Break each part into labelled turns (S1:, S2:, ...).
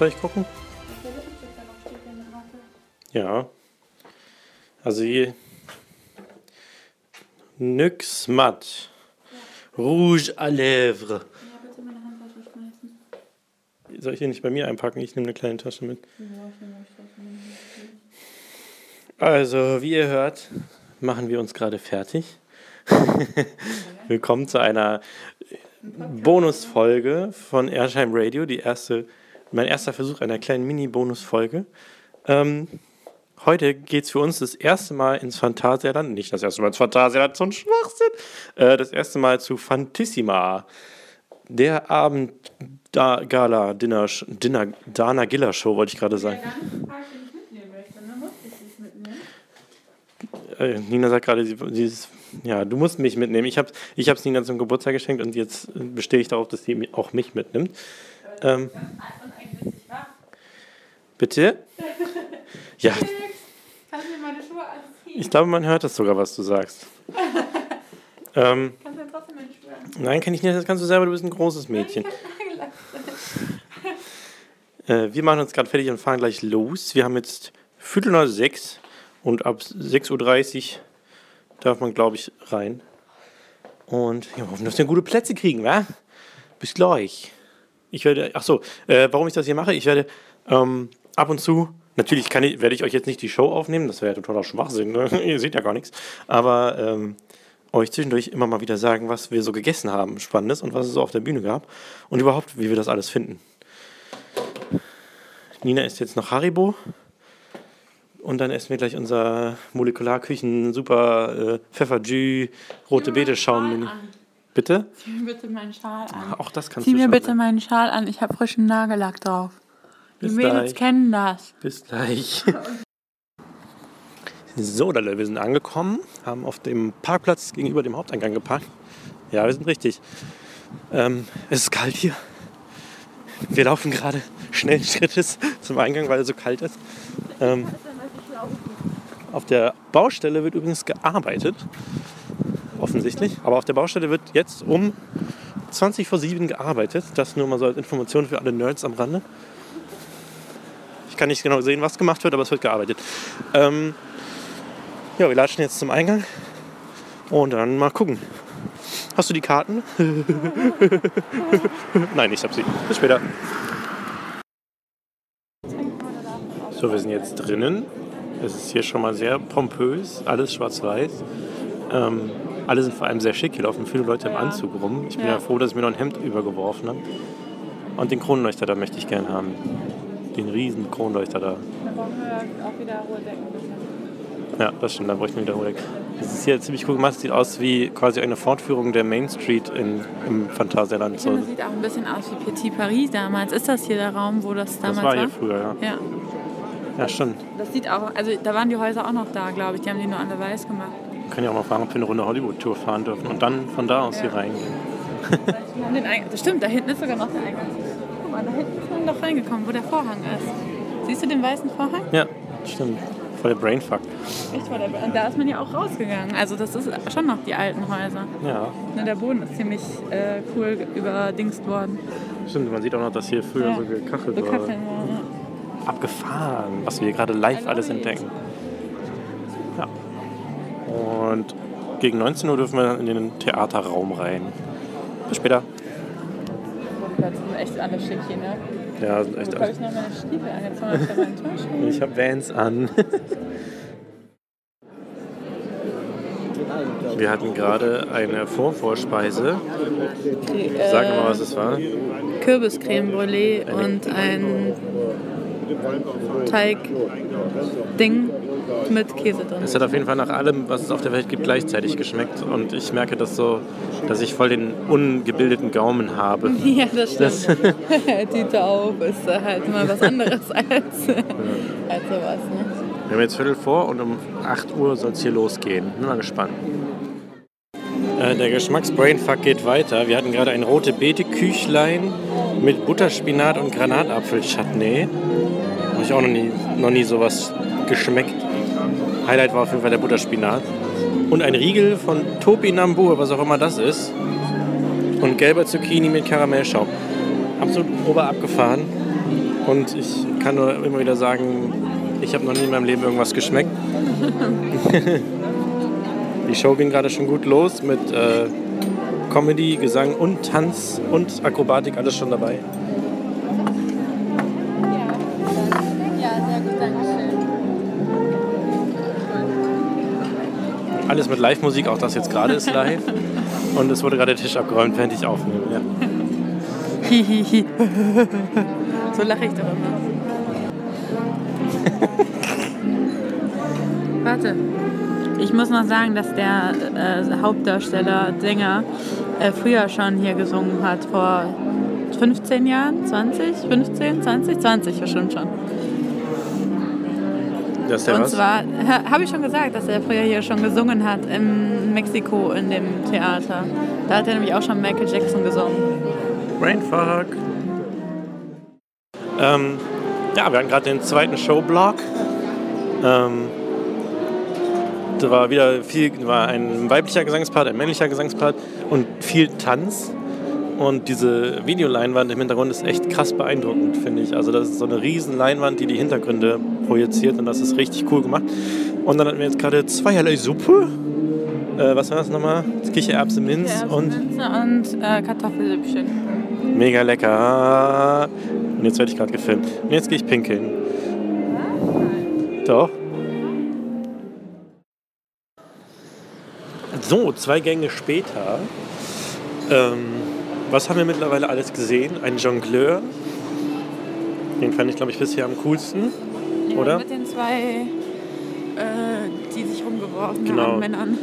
S1: soll gucken? Ja. Also hier. Nyx Mat. Rouge à lèvres. Soll ich hier nicht bei mir einpacken? Ich nehme eine kleine Tasche mit. Also, wie ihr hört, machen wir uns gerade fertig. Willkommen zu einer Bonusfolge von Airtime Radio, die erste, mein erster Versuch einer kleinen Mini-Bonusfolge. Ähm, heute geht es für uns das erste Mal ins Phantasialand, nicht das erste Mal ins Phantasialand, so ein Schwachsinn, äh, das erste Mal zu Fantissima, der Abend da Gala Dinner, Dinner Dana Giller Show wollte ich gerade sagen. Äh, Nina sagt gerade, sie, sie ist, ja, du musst mich mitnehmen. Ich habe ich es Nina zum Geburtstag geschenkt und jetzt bestehe ich darauf, dass sie auch mich mitnimmt. Ähm, bitte? Ja.
S2: Kannst du mir meine Schuhe anziehen?
S1: Ich glaube, man hört das sogar, was du sagst. ähm,
S2: Kannst du mir trotzdem meine Schuhe anziehen?
S1: nein, kann ich nicht, das kannst du selber, du bist ein großes Mädchen. Äh, wir machen uns gerade fertig und fahren gleich los. Wir haben jetzt Viertel nach sechs und ab 6.30 Uhr darf man, glaube ich, rein. Und ja, wir hoffen, dass wir gute Plätze kriegen, wa? Bis gleich. Ich werde, ach so, äh, warum ich das hier mache, ich werde ähm, ab und zu, natürlich kann ich, werde ich euch jetzt nicht die Show aufnehmen, das wäre ja totaler Schwachsinn, ne? ihr seht ja gar nichts, aber ähm, euch zwischendurch immer mal wieder sagen, was wir so gegessen haben, Spannendes und was es so auf der Bühne gab und überhaupt, wie wir das alles finden. Nina isst jetzt noch Haribo und dann essen wir gleich unser Molekularküchen super äh, Pfefferjü, rote Beete Schaum. Bitte?
S2: Zieh mir bitte meinen Schal an.
S1: Auch das kannst
S2: Zieh
S1: du
S2: mir
S1: schon
S2: bitte meinen Schal an. Ich habe frischen Nagellack drauf. Die
S1: Bis
S2: Mädels
S1: gleich.
S2: kennen das.
S1: Bis gleich. So, Dalle, wir sind angekommen, haben auf dem Parkplatz gegenüber dem Haupteingang geparkt. Ja, wir sind richtig. Ähm, es ist kalt hier. Wir laufen gerade schnellen Schrittes zum Eingang, weil es so kalt ist. Ähm, auf der Baustelle wird übrigens gearbeitet. Offensichtlich. Aber auf der Baustelle wird jetzt um 20 vor 7 gearbeitet. Das nur mal so als Information für alle Nerds am Rande. Ich kann nicht genau sehen, was gemacht wird, aber es wird gearbeitet. Ähm, ja, wir latschen jetzt zum Eingang und dann mal gucken. Hast du die Karten? Nein, ich hab sie. Bis später. So, wir sind jetzt drinnen. Es ist hier schon mal sehr pompös, alles schwarz-weiß. Ähm, alle sind vor allem sehr schick. Hier laufen viele Leute im. Anzug rum. Ich bin
S2: Ja.
S1: ja froh, dass ich mir noch ein Hemd übergeworfen habe. Und den Kronleuchter da möchte ich gern haben. Den riesen Kronleuchter da.
S2: Dann brauchen wir auch wieder hohe Decken.
S1: Ja, das stimmt, da bräuchten wir wieder Holeck. Es ist hier ziemlich cool gemacht. Es sieht aus wie quasi eine Fortführung der Main Street in, im Phantasialand.
S2: Ich
S1: So,
S2: finde, das sieht auch ein bisschen aus wie Petit Paris damals. Ist das hier der Raum, wo das damals
S1: das war hier früher, ja.
S2: Ja,
S1: Ja, stimmt.
S2: das sieht auch, also da waren die Häuser auch noch da, glaube ich. Die haben die nur alle weiß gemacht.
S1: Wir können ja auch mal fragen, ob wir eine Runde Hollywood-Tour fahren dürfen und dann von da aus hier reingehen.
S2: Das stimmt, da hinten ist sogar noch der Eingang. Mal, da hinten ist man doch reingekommen, wo der Vorhang ist. Siehst du den weißen Vorhang?
S1: Ja, stimmt. Voll der Brainfuck.
S2: Echt vor der Und da ist man ja auch rausgegangen. Also das ist schon noch die alten Häuser.
S1: Ja,
S2: Ne, der Boden ist ziemlich äh, cool überdingst worden.
S1: stimmt. Man sieht auch noch, dass hier früher
S2: Ja.
S1: so gekachelt
S2: So
S1: war.
S2: Ja.
S1: Abgefahren, was wir hier gerade live alles entdecken. Ja. Und gegen 19 Uhr dürfen wir dann in den Theaterraum rein. Bis später.
S2: Das sind echt alle schick hier, ne?
S1: Ja, sind echt
S2: Jetzt habe
S1: alles.
S2: ich noch meine Stiefel angezogen, ich habe meinen Turnschuh.
S1: Ich habe Vans an. Wir hatten gerade eine Vorvorspeise. Sag mal, was es war.
S2: Kürbiscreme Brûlée und ein Teig-Ding mit Käse drin.
S1: Es hat auf jeden Fall nach allem, was es auf der Welt gibt, gleichzeitig geschmeckt. Und ich merke das so, dass ich voll den ungebildeten Gaumen habe.
S2: Ja, das stimmt. Tüte auf ist äh, halt immer was anderes als, als sowas. Ne?
S1: Wir haben jetzt Viertel vor und um 8 Uhr soll es hier losgehen. Bin mal gespannt. Äh, der Geschmacksbrainfuck geht weiter. Wir hatten gerade ein rote Beete-Küchlein mit Butterspinat und Granatapfel-Chutney. Habe ich auch noch nie, noch nie sowas geschmeckt. Highlight war auf jeden Fall der Butterspinat. Und ein Riegel von Topinambur, was auch immer das ist. Und gelber Zucchini mit Karamellschaum. Absolut ober abgefahren. Und ich kann nur immer wieder sagen, ich habe noch nie in meinem Leben irgendwas geschmeckt. Die Show ging gerade schon gut los mit äh, Comedy, Gesang und Tanz und Akrobatik, alles schon dabei.
S2: Ja, sehr gut, danke schön.
S1: Alles mit Live-Musik, auch das jetzt gerade ist live. Und es wurde gerade der Tisch abgeräumt, während ich aufnehme. Ja.
S2: Hihihi. so lache ich doch immer. Warte. Ich muss noch sagen, dass der äh, Hauptdarsteller Sänger äh, früher schon hier gesungen hat, vor 15 Jahren, 20, 15, 20, 20 bestimmt schon.
S1: Das ist der
S2: Und
S1: was?
S2: zwar, habe ich schon gesagt, dass er früher hier schon gesungen hat in Mexiko in dem Theater. Da hat er nämlich auch schon Michael Jackson gesungen.
S1: Brainfuck. Ähm, ja, wir hatten gerade den zweiten Showblock. Ähm, da war wieder viel, war ein weiblicher Gesangspart, ein männlicher Gesangspart und viel Tanz. Und diese Videoleinwand im Hintergrund ist echt krass beeindruckend, finde ich. Also das ist so eine riesen Leinwand, die die Hintergründe projiziert und das ist richtig cool gemacht. Und dann hatten wir jetzt gerade zweierlei Suppe. Äh, was war das nochmal? Kichererbse, Minz und
S2: und äh, Kartoffelsüppchen.
S1: Mega lecker. Und jetzt werde ich gerade gefilmt. Und jetzt gehe ich pinkeln. Doch. So, zwei Gänge später. Ähm, was haben wir mittlerweile alles gesehen? Ein Jongleur. Den fand ich, glaube ich, bisher am coolsten. Oder?
S2: Mit den zwei, äh, die sich rumgeworfen
S1: Genau.
S2: haben, Männern.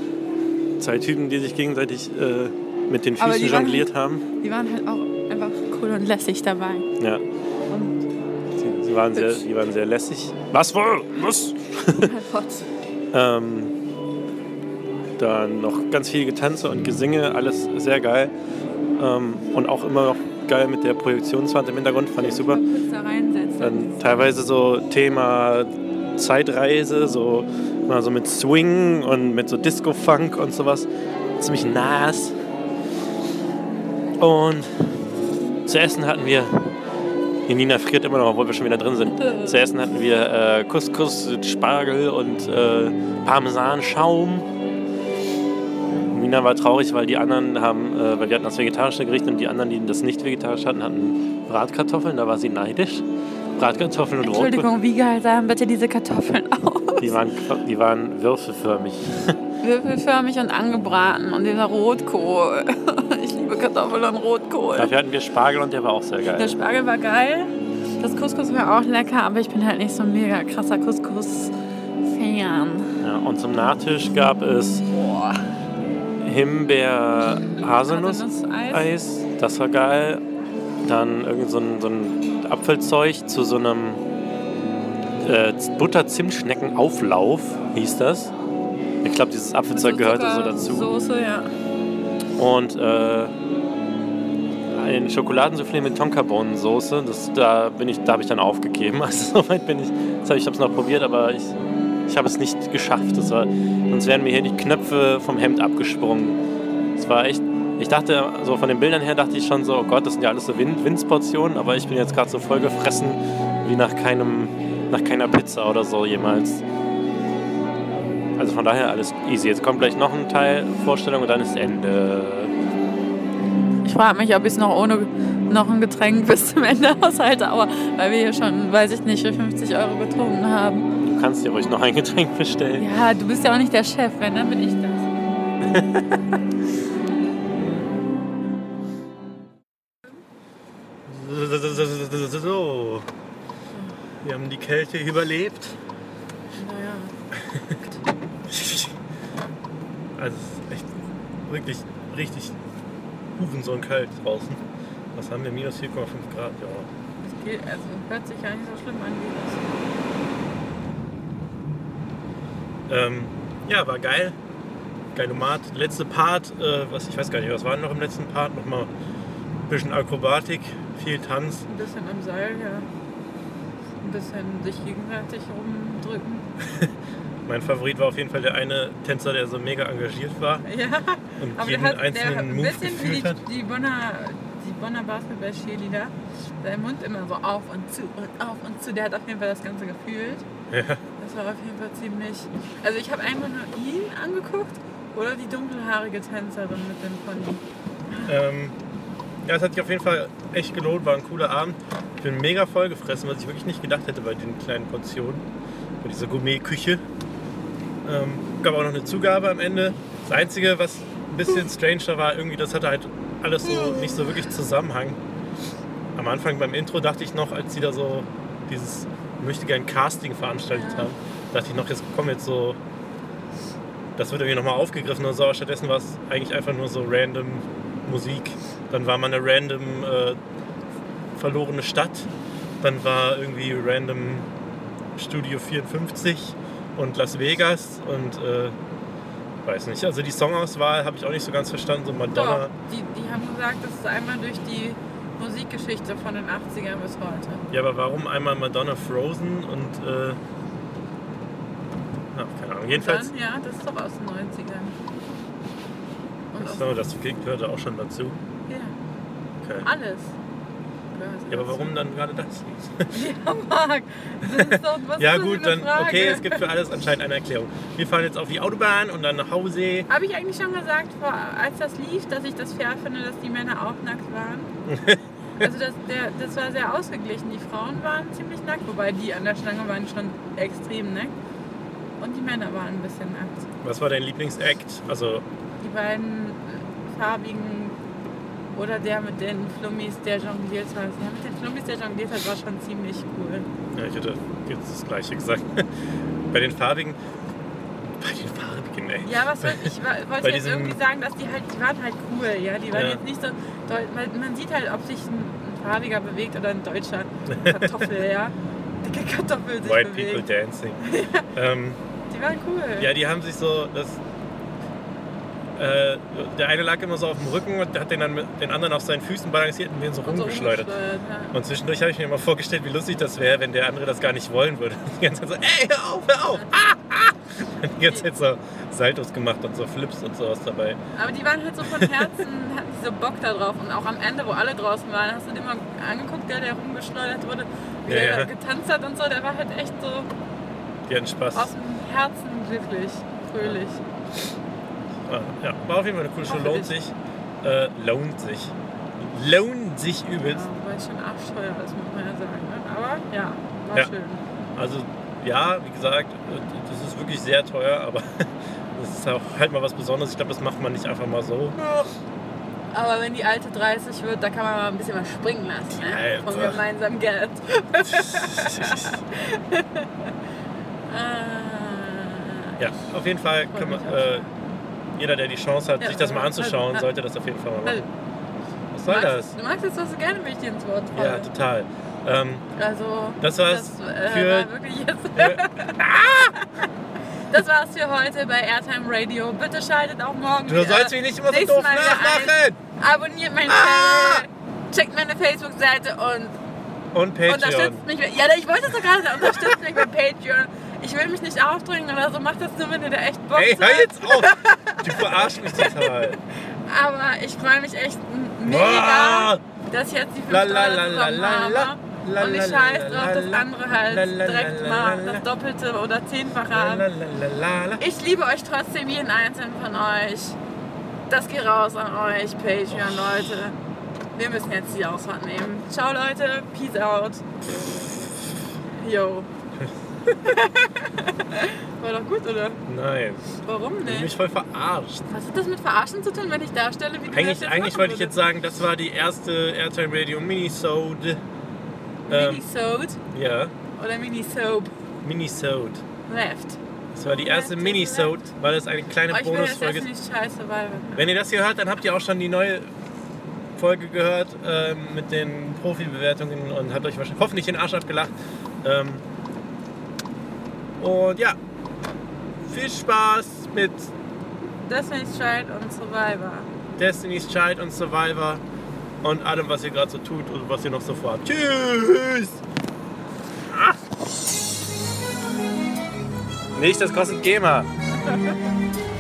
S1: Zwei Typen, die sich gegenseitig äh, mit den Füßen
S2: die waren-
S1: jongliert haben.
S2: Die waren halt auch einfach cool und lässig dabei.
S1: Ja,
S2: Und
S1: sie, sie, waren sehr, die waren sehr lässig. Was wohl? Was?
S2: halt.
S1: Ähm, dann noch ganz viel Getanze und Gesinge, alles sehr geil. Ähm, und auch immer noch geil mit der Projektionswand im Hintergrund, fand ich super. Dann teilweise so Thema Zeitreise, so mal so mit Swing und mit so Disco-Funk und sowas. Ziemlich nice. Und zu essen hatten wir, die Nina friert immer noch, obwohl wir schon wieder drin sind. Zu essen hatten wir äh, Couscous, mit Spargel und äh, Parmesanschaum. Nina war traurig, weil die anderen haben, äh, weil wir hatten das vegetarische Gericht und die anderen, die das nicht vegetarisch hatten, hatten Bratkartoffeln. Da war sie neidisch. Bratkartoffeln und Rotkohl.
S2: Entschuldigung, wie geil sahen bitte diese Kartoffeln aus?
S1: Die waren, die waren würfelförmig.
S2: Würfelförmig und angebraten und dieser Rotkohl. Ich liebe Kartoffeln und Rotkohl.
S1: Dafür hatten wir Spargel und der war auch sehr
S2: Der
S1: geil.
S2: Spargel war geil. Das Couscous war auch lecker, aber ich bin halt nicht so ein mega krasser Couscous-Fan.
S1: Ja, und zum Nachtisch gab es
S2: Boah.
S1: Himbeer-Haselnuss-Eis.
S2: Haselnusseis.
S1: Das war geil. Dann irgend so ein, so ein Apfelzeug zu so einem äh, Butter-Zimtschnecken-Auflauf, hieß das. Ich glaube, dieses Apfelzeug gehörte so dazu.
S2: Soße, ja.
S1: Und äh, ein Schokoladensoufflé mit Tonkabohnensoße. Das, da bin ich, da habe ich dann aufgegeben. Also soweit bin ich. Das hab ich habe es noch probiert, aber ich, ich habe es nicht geschafft. Das war, sonst wären mir hier die Knöpfe vom Hemd abgesprungen. Es war echt. Ich dachte, so von den Bildern her dachte ich schon so, oh Gott, das sind ja alles so Wind, Windsportionen, aber ich bin jetzt gerade so voll gefressen wie nach keinem, nach keiner Pizza oder so jemals. Also von daher alles easy. Jetzt kommt gleich noch ein Teil Vorstellung und dann ist Ende.
S2: Ich frage mich, ob ich es noch ohne noch ein Getränk bis zum Ende aushalte, aber weil wir hier schon, weiß ich nicht, für 50 Euro getrunken haben.
S1: Du kannst dir ruhig noch ein Getränk bestellen.
S2: Ja, du bist ja auch nicht der Chef, wenn, dann bin ich das.
S1: So. Wir haben die Kälte überlebt.
S2: Naja.
S1: Also es ist echt wirklich richtig hurensohn kalt draußen. Was haben wir? Minus 4,5 Grad, ja.
S2: Es geht, also hört sich ja nicht so schlimm an wie
S1: Ähm, ja, war geil. Geilomat. Letzte Part, äh, was ich weiß gar nicht, was war noch im letzten Part? Nochmal ein bisschen Akrobatik, viel Tanz.
S2: Ein bisschen am Seil, ja. Ein bisschen sich gegenseitig rumdrücken.
S1: Mein Favorit war auf jeden Fall der eine Tänzer, der so mega engagiert war
S2: Ja,
S1: und
S2: aber
S1: jeden
S2: der hat, der
S1: einzelnen
S2: ein
S1: Move
S2: bisschen wie die,
S1: hat.
S2: die Bonner, die Bonner Basketball-Cheerleader. Sein Mund immer so auf und zu und auf und zu. Der hat auf jeden Fall das Ganze gefühlt.
S1: Ja.
S2: Das war auf jeden Fall ziemlich. Also ich habe einfach nur ihn angeguckt oder die dunkelhaarige Tänzerin mit dem Pony.
S1: Ähm, ja, es hat sich auf jeden Fall echt gelohnt, war ein cooler Abend. Ich bin mega voll gefressen, was ich wirklich nicht gedacht hätte bei den kleinen Portionen. Bei dieser Gourmet-Küche. Ähm, gab auch noch eine Zugabe am Ende. Das Einzige, was ein bisschen stranger war, irgendwie, das hatte halt alles so nicht so wirklich Zusammenhang. Am Anfang beim Intro dachte ich noch, als sie da so dieses möchte gern Casting veranstaltet
S2: Ja.
S1: haben, dachte ich noch, jetzt kommen jetzt so. Das wird irgendwie nochmal aufgegriffen oder so, aber stattdessen war es eigentlich einfach nur so random Musik. Dann war mal eine random äh, verlorene Stadt. Dann war irgendwie random Studio 54 und Las Vegas und äh, weiß nicht. Also die Songauswahl habe ich auch nicht so ganz verstanden. So Madonna.
S2: Doch, die, die haben gesagt, das ist einmal durch die Musikgeschichte von den 80ern bis heute.
S1: Ja, aber warum einmal Madonna Frozen und äh, na, keine Ahnung. Jedenfalls,
S2: Dann, ja, das ist doch aus den 90ern. Und aus,
S1: so, das gehörte auch schon dazu.
S2: ja,
S1: Okay.
S2: alles.
S1: Ja, aber warum dann gerade das?
S2: Ja, Marc, doch,
S1: Ja gut, dann
S2: Frage?
S1: okay, es gibt für alles anscheinend eine Erklärung. Wir fahren jetzt auf die Autobahn und dann nach Hause.
S2: Habe ich eigentlich schon gesagt, als das lief, dass ich das fair finde, dass die Männer auch nackt waren? Also das, der, das war sehr ausgeglichen. Die Frauen waren ziemlich nackt, wobei die an der Stange waren schon extrem nackt. Und die Männer waren ein bisschen nackt.
S1: Was war dein Lieblingsact? Also,
S2: Die beiden farbigen oder der mit den Flummis, der jongliert hat. Der mit den Flummis, der jongliert hat, war schon ziemlich cool.
S1: ja, ich hätte jetzt das gleiche gesagt. Bei den farbigen. Bei den farbigen, ey.
S2: Ja, was soll ich wollte jetzt irgendwie sagen, dass die halt, die waren halt cool, ja. Die waren
S1: Ja.
S2: jetzt nicht so, man sieht halt, ob sich ein, ein farbiger bewegt oder ein deutscher Kartoffel, ja. Dicke Kartoffel sich
S1: White
S2: bewegt.
S1: People Dancing. ähm,
S2: Die waren cool.
S1: ja, die haben sich so. Das, äh, der eine lag immer so auf dem Rücken und hat den dann mit den anderen auf seinen Füßen balanciert und den so
S2: Und so
S1: rumgeschleudert.
S2: rumgeschleudert, ja.
S1: Und zwischendurch habe ich mir mal vorgestellt, wie lustig das wäre, wenn der andere das gar nicht wollen würde. Die ganze Zeit so, ey, hör auf, hör auf! Ah, ah! Und die ganze Zeit so Saltos gemacht und so Flips und sowas dabei.
S2: Aber die waren halt so von Herzen, hatten so Bock da drauf. Und auch am Ende, wo alle draußen waren, hast du dir mal angeguckt, der, der rumgeschleudert wurde, wie
S1: Ja,
S2: der
S1: ja.
S2: da getanzt hat und so. Der war halt echt so
S1: Die hatten Spaß.
S2: aus dem Herzen glücklich, fröhlich.
S1: Ah, ja, war auf jeden Fall eine coole Show. Lohnt
S2: ich.
S1: sich. Äh, lohnt sich. Lohnt sich
S2: Ja,
S1: übelst.
S2: wobei es schon arschteuer ist, muss man ja sagen. Ne? Aber ja, war
S1: Ja.
S2: schön.
S1: Also, ja, wie gesagt, äh, das ist wirklich sehr teuer, aber das ist auch halt mal was Besonderes. Ich glaube, das macht man nicht einfach mal so.
S2: Aber wenn die alte 30 wird, da kann man mal ein bisschen was springen lassen. Ne? Von
S1: Alter.
S2: gemeinsamem Geld. Ah.
S1: Ja, auf jeden Fall kann man, äh, jeder, der die Chance hat,
S2: Ja,
S1: sich das mal anzuschauen,
S2: äh,
S1: sollte das auf jeden Fall mal machen. Was soll
S2: du,
S1: das?
S2: magst, du magst jetzt was gerne, wenn ich dir ins Wort falle.
S1: Ja, total. Ähm,
S2: Also,
S1: Das war's
S2: das, äh,
S1: für-
S2: war wirklich jetzt. das war's für heute bei Airtime Radio. Bitte schaltet auch morgen
S1: du sollst mich nicht immer so doof nachmachen!
S2: Abonniert meinen
S1: Ah!
S2: Channel, checkt meine Facebook-Seite und
S1: Und Patreon.
S2: unterstützt mich. Ja, ich wollte es doch gerade sagen, unterstützt mich bei Patreon. Ich will mich nicht aufdringen oder so, macht das nur, wenn ihr da echt Bock
S1: Ey, hör
S2: seid.
S1: jetzt auf! Du verarschst mich total.
S2: Aber ich freue mich echt mega, dass ich jetzt die 5
S1: La, la,
S2: Dollar
S1: la, la,
S2: zusammen
S1: la, la.
S2: habe.
S1: La,
S2: Und ich scheiß drauf, dass
S1: la.
S2: andere halt direkt mal das Doppelte oder Zehnfache haben. Ich liebe euch trotzdem, jeden einzelnen von euch. Das geht raus an euch, Patreon-Leute. Wir müssen jetzt die Ausfahrt nehmen. Ciao, Leute. Peace out. Yo. War doch gut, oder?
S1: Nein,
S2: Warum
S1: du hast mich
S2: nicht?
S1: voll verarscht.
S2: Was hat das mit Verarschen zu tun, wenn ich darstelle, wie du das
S1: Eigentlich,
S2: jetzt
S1: eigentlich wollte ich jetzt sagen, das war die erste Airtime Radio Minisode. Ähm,
S2: Minisode
S1: ja,
S2: oder Minisoap
S1: Minisode.
S2: left.
S1: Das war die erste Minisode, weil das eine kleine
S2: Oh, ich
S1: Bonusfolge ist.
S2: nicht scheiße, weil...
S1: Wenn ihr das hier hört, dann habt ihr auch schon die neue Folge gehört ähm, mit den Profi-Bewertungen und habt euch wahrscheinlich hoffentlich den Arsch abgelacht. Ähm, und ja, viel Spaß mit
S2: Destiny's Child und Survivor.
S1: Destiny's Child und Survivor und allem, was ihr gerade so tut und was ihr noch so vorhabt. Tschüss! Ah. Nicht, das kostet GEMA.